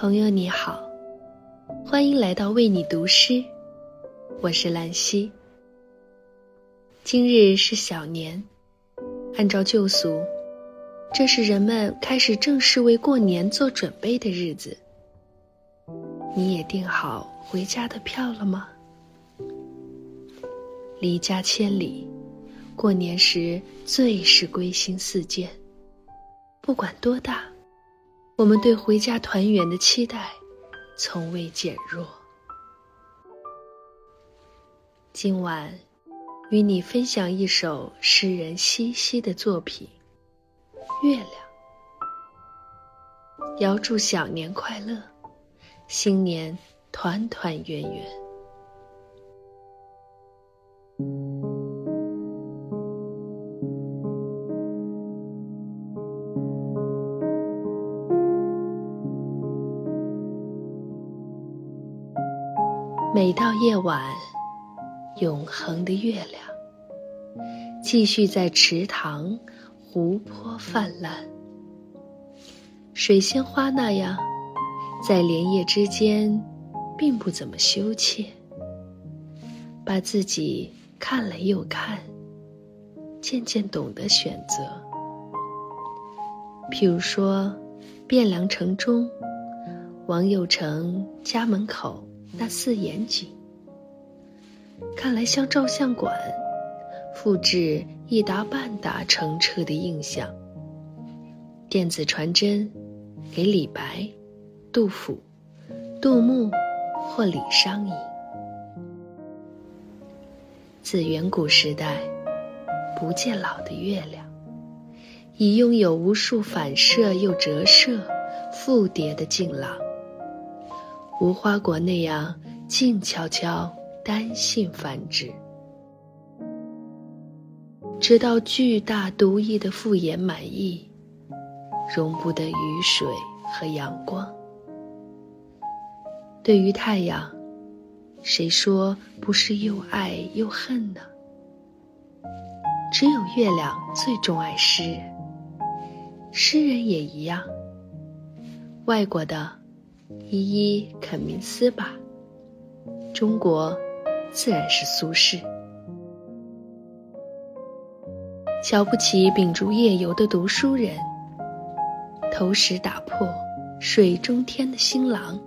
朋友你好，欢迎来到为你读诗，我是兰溪。今日是小年，按照旧俗，这是人们开始正式为过年做准备的日子。你也订好回家的票了吗？离家千里，过年时最是归心似箭。不管多大。我们对回家团圆的期待，从未减弱。今晚，与你分享一首诗人西西的作品《月亮》。遥祝小年快乐，新年团团圆圆。每到夜晚，永恒的月亮继续在池塘、湖泊泛滥，水仙花那样，在莲叶之间，并不怎么羞怯，把自己看了又看，渐渐懂得选择。譬如说，汴梁城中，王佑成家门口。那四眼井，看来像照相馆，复制一沓半沓澄澈的印象。电子传真，给李白、杜甫、杜牧或李商隐。自远古时代，不见老的月亮，已拥有无数反射又折射、复叠的镜廊。无花果那样静悄悄、单性繁殖，直到巨大独一的复眼满溢，容不得雨水和阳光。对于太阳，谁说不是又爱又恨呢？只有月亮最钟爱诗人，诗人也一样。外国的。一一肯明斯吧。中国自然是苏轼。瞧不起秉烛夜游的读书人，投石打破水中天的新郎，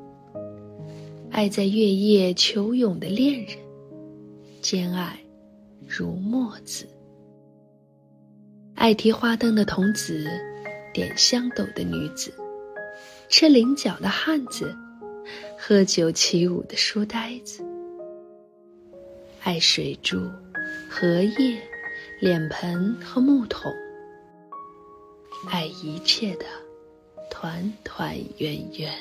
爱在月夜求泳的恋人，兼爱如墨子，爱提花灯的童子，点香斗的女子。吃菱角的汉子，喝酒起舞的书呆子，爱水珠、荷叶、脸盆和木桶，爱一切的团团圆圆。